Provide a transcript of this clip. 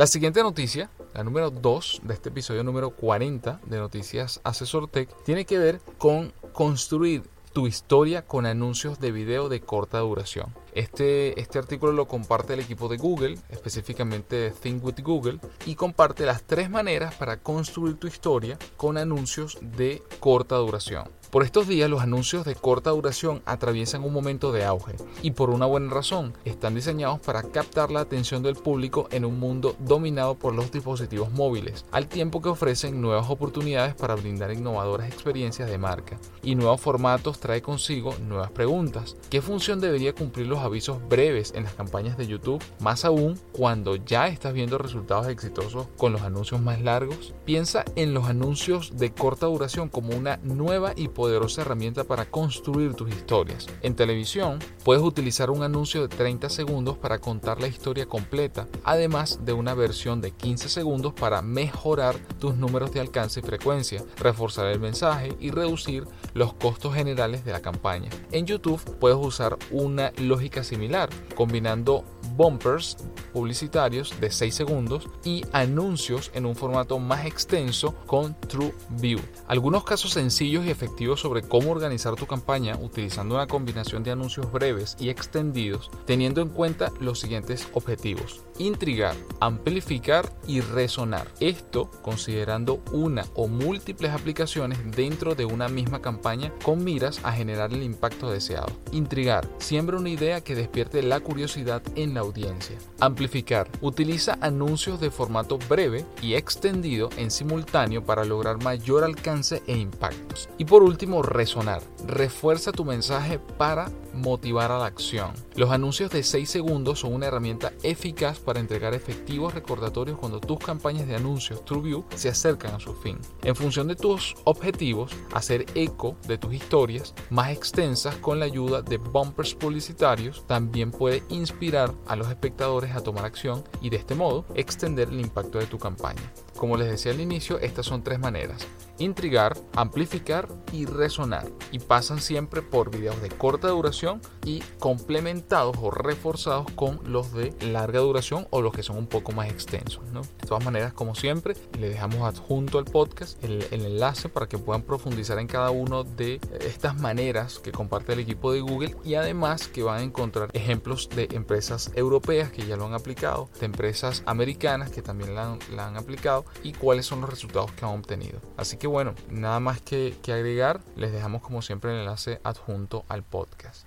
La siguiente noticia, la número 2 de este episodio número 40 de Noticias Asesor Tech, tiene que ver con construir tu historia con anuncios de video de corta duración. Este, este artículo lo comparte el equipo de Google, específicamente Think with Google, y comparte las tres maneras para construir tu historia con anuncios de corta duración. Por estos días los anuncios de corta duración atraviesan un momento de auge y por una buena razón están diseñados para captar la atención del público en un mundo dominado por los dispositivos móviles, al tiempo que ofrecen nuevas oportunidades para brindar innovadoras experiencias de marca. Y nuevos formatos trae consigo nuevas preguntas. ¿Qué función debería cumplir los avisos breves en las campañas de YouTube? Más aún cuando ya estás viendo resultados exitosos con los anuncios más largos. Piensa en los anuncios de corta duración como una nueva y poderosa herramienta para construir tus historias. En televisión, puedes utilizar un anuncio de 30 segundos para contar la historia completa, además de una versión de 15 segundos para mejorar tus números de alcance y frecuencia, reforzar el mensaje y reducir los costos generales de la campaña. En YouTube puedes usar una lógica similar, combinando bumpers publicitarios de 6 segundos y anuncios en un formato más extenso con True View. Algunos casos sencillos y efectivos sobre cómo organizar tu campaña utilizando una combinación de anuncios breves y extendidos teniendo en cuenta los siguientes objetivos. Intrigar, amplificar y resonar. Esto considerando una o múltiples aplicaciones dentro de una misma campaña con miras a generar el impacto deseado. Intrigar, siembra una idea que despierte la curiosidad en la audiencia. Amplificar. Utiliza anuncios de formato breve y extendido en simultáneo para lograr mayor alcance e impactos. Y por último, resonar. Refuerza tu mensaje para motivar a la acción. Los anuncios de 6 segundos son una herramienta eficaz para entregar efectivos recordatorios cuando tus campañas de anuncios TrueView se acercan a su fin. En función de tus objetivos, hacer eco de tus historias más extensas con la ayuda de bumpers publicitarios también puede inspirar a los espectadores a tomar acción y de este modo extender el impacto de tu campaña. Como les decía al inicio, estas son tres maneras. Intrigar, amplificar y resonar. Y pasan siempre por videos de corta duración y complementados o reforzados con los de larga duración o los que son un poco más extensos. De todas maneras, como siempre, les dejamos adjunto al podcast el, enlace para que puedan profundizar en cada uno de estas maneras que comparte el equipo de Google y además que van a encontrar ejemplos de empresas europeas que ya lo han aplicado, de empresas americanas que también la han aplicado y cuáles son los resultados que han obtenido. Así que bueno, nada más que, que agregar, les dejamos como siempre el enlace adjunto al podcast.